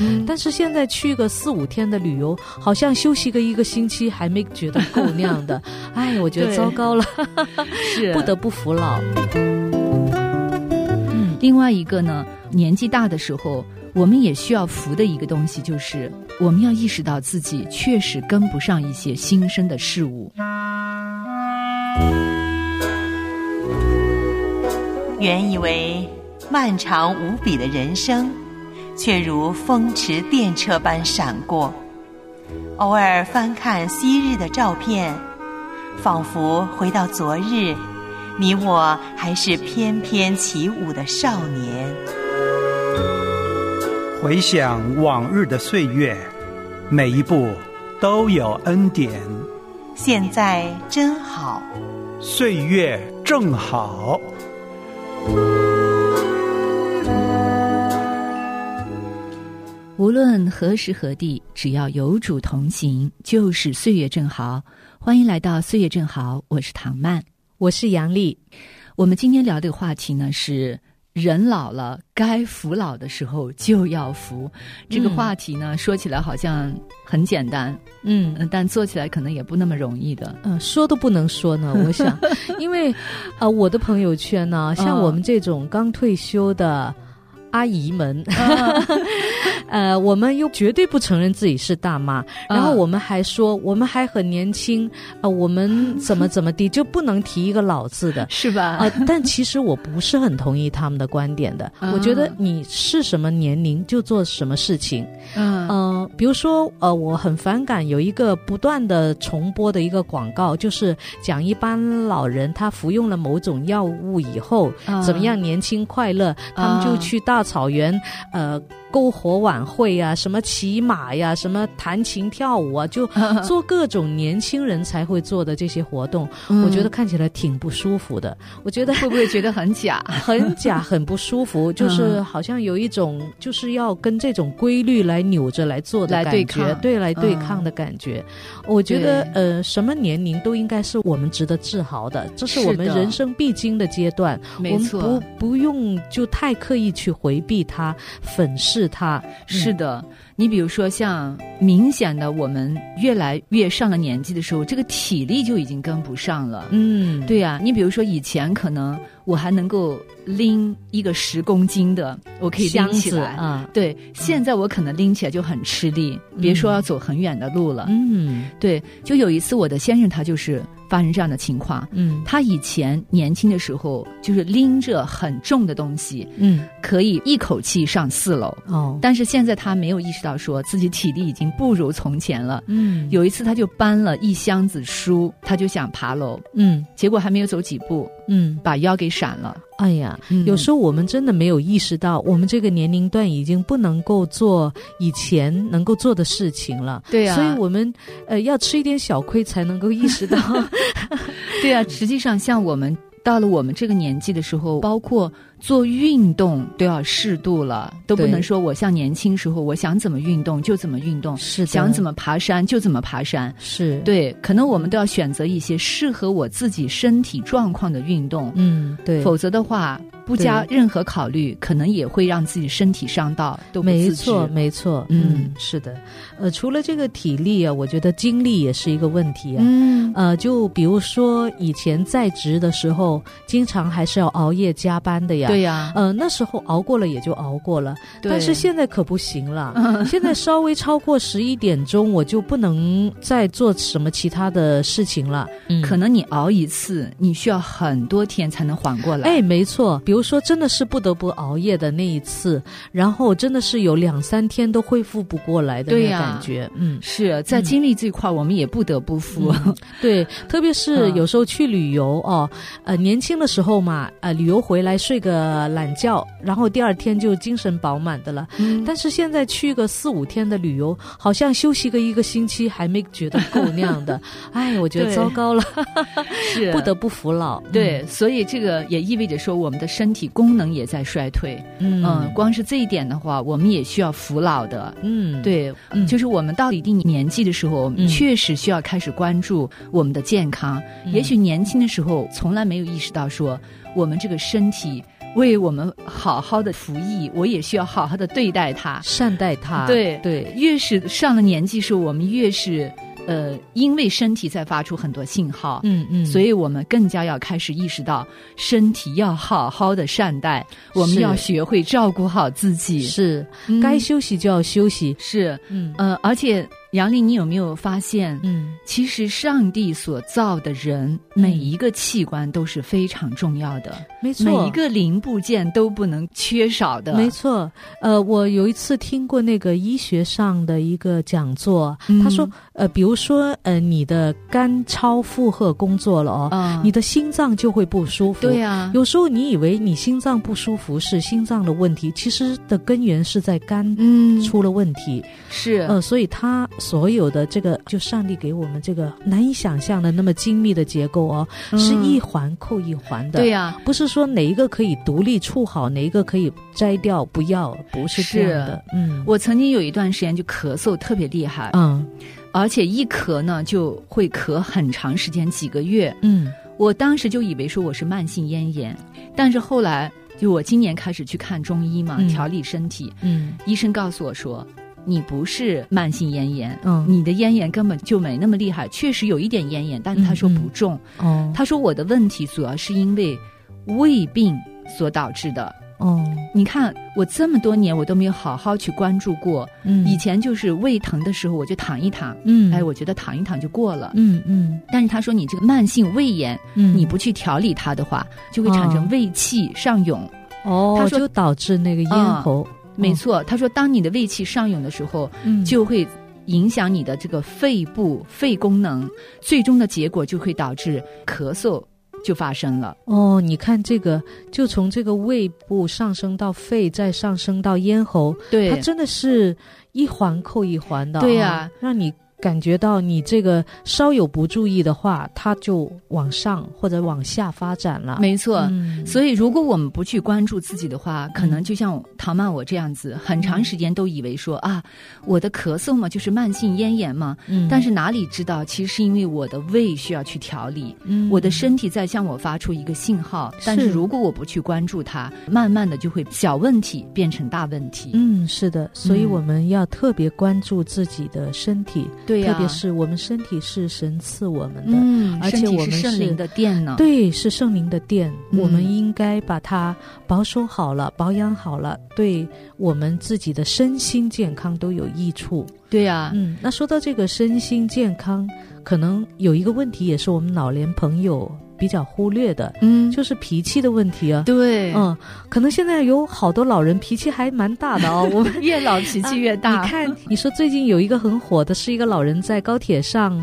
嗯但是现在去个四五天的旅游，好像休息个一个星期还没觉得够那样的。哎，我觉得糟糕了，是 不得不服老。嗯，另外一个呢，年纪大的时候，我们也需要服的一个东西，就是我们要意识到自己确实跟不上一些新生的事物。原以为漫长无比的人生，却如风驰电掣般闪过。偶尔翻看昔日的照片，仿佛回到昨日，你我还是翩翩起舞的少年。回想往日的岁月，每一步都有恩典，现在真好。岁月正好。无论何时何地，只要有主同行，就是岁月正好。欢迎来到岁月正好，我是唐曼。我是杨丽。我们今天聊的话题呢是人老了该服老的时候就要服。这个嗯话题呢、说起来好像很简单，嗯嗯，但做起来可能也不那么容易的。嗯、说都不能说呢。我想，因为啊、呃我的朋友圈呢，像嗯我们这种刚退休的。阿姨们，呃，我们又绝对不承认自己是大妈，然后嗯我们还说我们还很年轻啊、我们怎么怎么地就不能提一个老字的。是吧？啊、但其实我不是很同意他们的观点的。嗯我觉得你是什么年龄就做什么事情，比如说，呃，我很反感有一个不断的重播的一个广告，就是讲一般老人他服用了某种药物以后、嗯怎么样年轻快乐，他们就去大草原，呃，篝火晚会啊，什么骑马呀，什么弹琴跳舞啊，就做各种年轻人才会做的这些活动，嗯。我觉得看起来挺不舒服的。我觉得会不会觉得很假？很假，很不舒服，就是嗯。好像有一种就是要跟这种规律来扭着来做的来感觉，对抗对，来对嗯。抗的感觉。我觉得呃，什么年龄都应该是我们值得自豪的，这是我们人生必经的阶段，我们不不用就太刻意去回避它、粉饰它。是的，你比如说像明显的，我们越来越上了年纪的时候，这个体力就已经跟不上了。嗯，对呀、你比如说以前可能我还能够拎一个十公斤的，我可以拎起来。子啊，对，现在我可能拎起来就很吃力，别说要走很远的路了。嗯对，就有一次我的先生他就是发生这样的情况，嗯他以前年轻的时候就是拎着很重的东西，嗯，可以一口气上四楼。哦，但是现在他没有意识到说自己体力已经不如从前了。嗯有一次，他就搬了一箱子书，他就想爬楼，嗯结果还没有走几步，嗯，把腰给闪了。哎呀，嗯有时候我们真的没有意识到，我们这个年龄段已经不能够做以前能够做的事情了。对呀所以我们呃要吃一点小亏才能够意识到。对啊，实际上像我们到了我们这个年纪的时候，包括做运动都要适度了，都不能说我像年轻时候我想怎么运动就怎么运动，是的。想怎么爬山就怎么爬山。是，对，可能我们都要选择一些适合我自己身体状况的运动，嗯，对，否则的话不加任何考虑，可能也会让自己身体伤到，都没错，没错，嗯嗯，是的，呃，除了这个体力啊，我觉得精力也是一个问题啊。嗯呃，就比如说以前在职的时候，经常还是要熬夜加班的呀。对呀、呃，那时候熬过了也就熬过了，对但是现在可不行了。现在稍微超过十一点钟，我就不能再做什么其他的事情了。嗯可能你熬一次，你需要很多天才能缓过来。哎，没错，比如说真的是不得不熬夜的那一次，然后真的是有两三天都恢复不过来的那个对呀感觉。嗯，是在精力这块，我们也不得不服。嗯对，特别是嗯有时候去旅游哦，呃，年轻的时候嘛，呃，旅游回来睡个懒觉，然后第二天就精神饱满的了。嗯但是现在去个四五天的旅游，好像休息个一个星期还没觉得够那样的。哎，我觉得糟糕了，是 不得不服老。对，所以这个也意味着说，我们的身体功能也在衰退。嗯，嗯，光是这一点的话，我们也需要扶老的。嗯，对，嗯就是我们到一定年纪的时候，我们嗯确实需要开始关注我们的健康。嗯也许年轻的时候从来没有意识到说，我们这个身体为我们好好的服役，我也需要好好的对待他，善待他。对对，越是上了年纪时，我们越是呃，因为身体在发出很多信号，嗯嗯，所以我们更加要开始意识到，身体要好好的善待，我们要学会照顾好自己。是。嗯。该休息就要休息。是，嗯。呃，而且杨丽，你有没有发现，嗯，其实上帝所造的人，每一个器官都是非常重要的，没错，每一个零部件都不能缺少的。没错，呃，我有一次听过那个医学上的一个讲座，嗯。他说，呃，比如说，呃，你的肝超负荷工作了哦，啊，你的心脏就会不舒服。对呀、有时候你以为你心脏不舒服是心脏的问题，其实的根源是在肝嗯，出了问题。是，呃，所以它所有的这个，就上帝给我们这个难以想象的那么精密的结构哦，是嗯一环扣一环的。对呀、不是说哪一个可以独立处好，哪一个可以摘掉不要，不是这样的。嗯，我曾经有一段时间就咳嗽特别厉害，嗯而且一咳呢就会咳很长时间，几个月。嗯我当时就以为说我是慢性咽炎，但是后来就我今年开始去看中医嘛，嗯调理身体，嗯医生告诉我说。你不是慢性咽炎，嗯。你的咽炎根本就没那么厉害，确实有一点咽炎，但是他说嗯嗯不重。哦。他说我的问题主要是因为胃病所导致的。哦。你看我这么多年我都没有好好去关注过，嗯。以前就是胃疼的时候我就躺一躺，嗯。哎，我觉得躺一躺就过了。嗯嗯。但是他说你这个慢性胃炎，嗯。你不去调理它的话，就会产生哦。胃气上涌。哦，他说就导致那个咽喉没错，他说当你的胃气上涌的时候，嗯。就会影响你的这个肺部肺功能，最终的结果就会导致咳嗽就发生了。哦，你看这个，就从这个胃部上升到肺，再上升到咽喉，对。它，真的是一环扣一环的、对呀啊。让你感觉到你这个稍有不注意的话，它就往上或者往下发展了。没错。嗯，所以，如果我们不去关注自己的话，可能就像唐曼我这样子，很长时间都以为说啊，我的咳嗽嘛，就是慢性咽炎嘛。嗯但是哪里知道，其实是因为我的胃需要去调理，嗯我的身体在向我发出一个信号。但是如果我不去关注它，慢慢的就会小问题变成大问题。嗯，是的，所以嗯我们要特别关注自己的身体，对呀、特别是我们身体是神赐我们的，嗯，而且我们是是圣灵的殿呢。对，是圣灵的殿，嗯我们应该把它保守好了，保养好了，对我们自己的身心健康都有益处。对呀、嗯，那说到这个身心健康，可能有一个问题也是我们老年朋友比较忽略的，嗯，就是脾气的问题啊。对，嗯，可能现在有好多老人脾气还蛮大的哦。我们越老脾气越大。你看，你说最近有一个很火的，是一个老人在高铁上，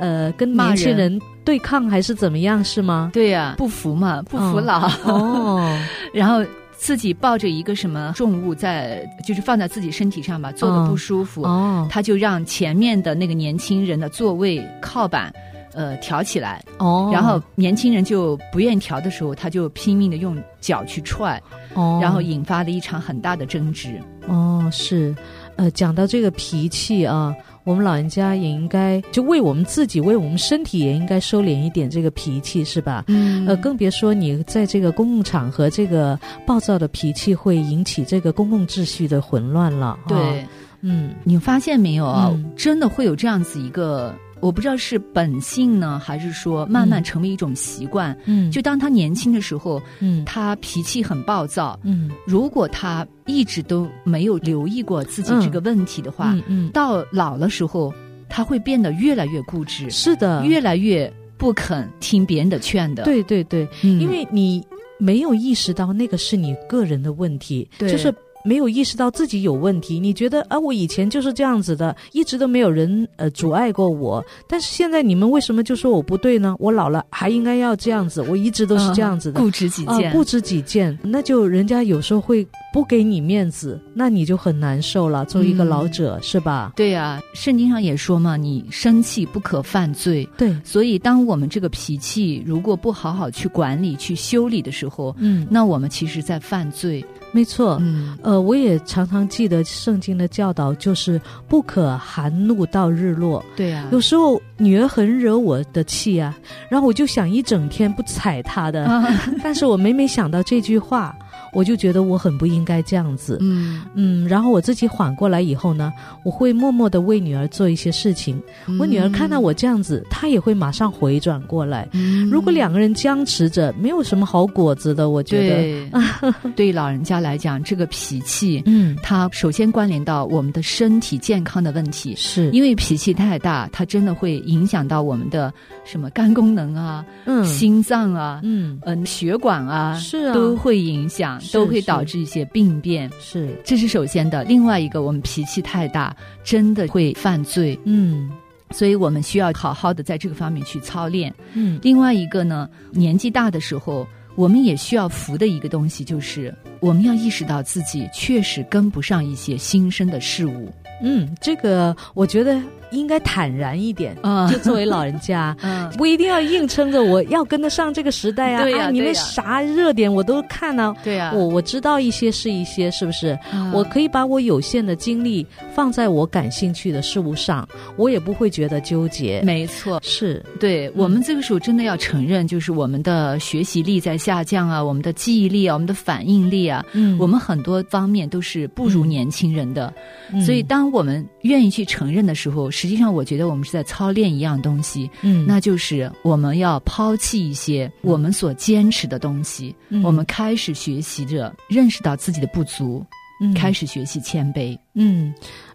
呃，跟骂年轻人人对抗还是怎么样，是吗？对呀、不服嘛，不服嗯老，哦，然后自己抱着一个什么重物在，就是放在自己身体上吧，坐的嗯不舒服，哦，他就让前面的那个年轻人的座位靠板。呃，挑起来，哦，然后年轻人就不愿意调的时候，他就拼命的用脚去踹，哦，然后引发了一场很大的争执。哦，是，呃，讲到这个脾气啊，我们老人家也应该就为我们自己，为我们身体也应该收敛一点这个脾气，是吧？嗯呃，更别说你在这个公共场合，这个暴躁的脾气会引起这个公共秩序的混乱了。啊对，嗯你发现没有啊？嗯真的会有这样子一个，我不知道是本性呢，还是说慢慢嗯成为一种习惯。嗯，就当他年轻的时候，嗯。他脾气很暴躁。嗯。如果他一直都没有留意过自己这个问题的话，嗯嗯，到老的时候，他会变得越来越固执，是的，越来越不肯听别人的劝的。，对对对，嗯、因为你没有意识到那个是你个人的问题，对。就是没有意识到自己有问题。你觉得啊，我以前就是这样子的，一直都没有人呃阻碍过我，但是现在你们为什么就说我不对呢？我老了还应该要这样子，我一直都是这样子的。固执己啊，见。固执己见，那就人家有时候会不给你面子，那你就很难受了。作为一个嗯老者，是吧？对呀、圣经上也说嘛，你生气不可犯罪。对，所以，当我们这个脾气如果不好好去管理、去修理的时候，嗯，那我们其实在犯罪。没错。嗯，呃，我也常常记得圣经的教导，就是不可含怒到日落。对啊有时候女儿很惹我的气啊，然后我就想一整天不睬她的，啊，但是我每每想到这句话，我就觉得我很不应该这样子。嗯嗯，然后我自己缓过来以后呢，我会默默的为女儿做一些事情。我女儿看到我这样子，她也会马上回转过来。嗯如果两个人僵持着，没有什么好果子的。我觉得，对 对老人家来讲，这个脾气，嗯，它首先关联到我们的身体健康的问题。是因为脾气太大，它真的会影响到我们的什么肝功能啊、嗯心脏啊、嗯嗯、血管啊，是啊都会影响，是都会导致一些病变。是这是首先的。另外一个，我们脾气太大，真的会犯罪，嗯所以我们需要好好的在这个方面去操练。嗯另外一个呢，年纪大的时候，我们也需要服的一个东西，就是我们要意识到自己确实跟不上一些新生的事物。嗯，这个我觉得应该坦然一点。啊就作为老人家，嗯，不一定要硬撑着我要跟得上这个时代啊！对呀啊你们啥热点我都看呢、对呀、我我知道一些是一些，是不是？嗯我可以把我有限的精力放在我感兴趣的事物上，我也不会觉得纠结。没错。是，对我们这个时候真的要承认，就是我们的学习力在下降啊，我们的记忆力啊，我们的反应力啊，嗯。我们很多方面都是不如年轻人的。嗯。所以，当我们愿意去承认的时候，实际上我觉得我们是在操练一样东西，嗯。那就是我们要抛弃一些我们所坚持的东西，嗯。我们开始学习着认识到自己的不足，嗯开始学习谦卑。嗯，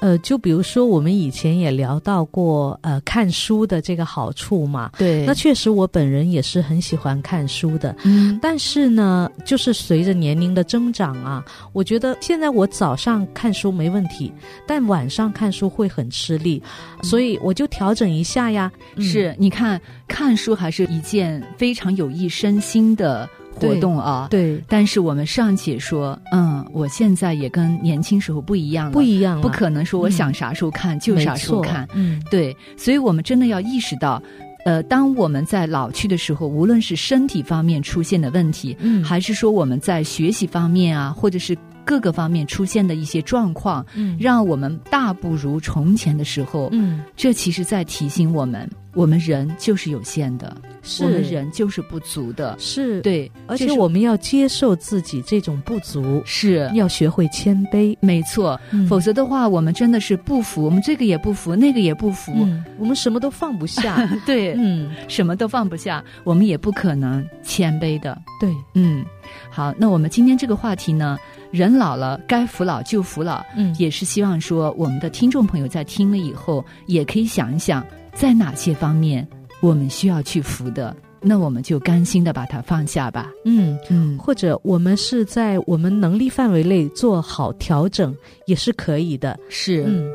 呃，就比如说我们以前也聊到过，呃，看书的这个好处嘛。对那确实，我本人也是很喜欢看书的。嗯但是呢，就是随着年龄的增长啊，我觉得现在我早上看书没问题，但晚上看书会很吃力，所以我就调整一下呀。嗯是，你看看书还是一件非常有益身心的活动啊。。对，但是我们尚且说，嗯，我现在也跟年轻时候不一样了，不一样了，不可能说我嗯想啥时候看、就啥时候看。嗯对，所以我们真的要意识到，呃，当我们在老去的时候，无论是身体方面出现的问题，嗯还是说我们在学习方面啊，或者是各个方面出现的一些状况，嗯。让我们大不如从前的时候，嗯。这其实在提醒我们，我们人就是有限的，是。我们人就是不足的。是，对，而且我们要接受自己这种不足，是。要学会谦卑，没错，嗯。否则的话，我们真的是不服，我们这个也不服，那个也不服，嗯，我们什么都放不下，对，嗯，什么都放不下，我们也不可能谦卑的。对，嗯，好，那我们今天这个话题呢，人老了该服老就服老，嗯也是希望说我们的听众朋友在听了以后，也可以想一想，在哪些方面我们需要去服的，那我们就甘心的把它放下吧。嗯。嗯，或者我们是在我们能力范围内做好调整，也是可以的。是，嗯，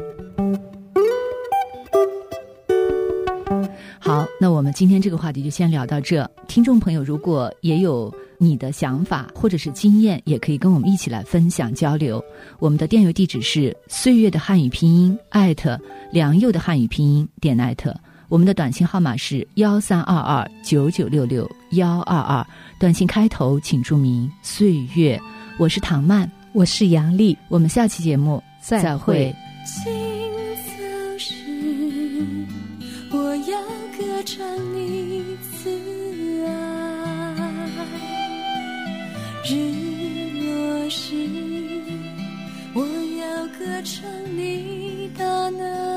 今天这个话题就先聊到这。听众朋友，如果也有你的想法或者是经验，也可以跟我们一起来分享交流。我们的电邮地址是岁月的汉语拼音艾特良佑的汉语拼音点艾特。我们的短信号码是幺三二二九九六六幺二二，短信开头请注明“岁月”。我是唐曼，我是杨丽，我们下期节目再会。唱你慈爱；日落时，我要歌唱你大能；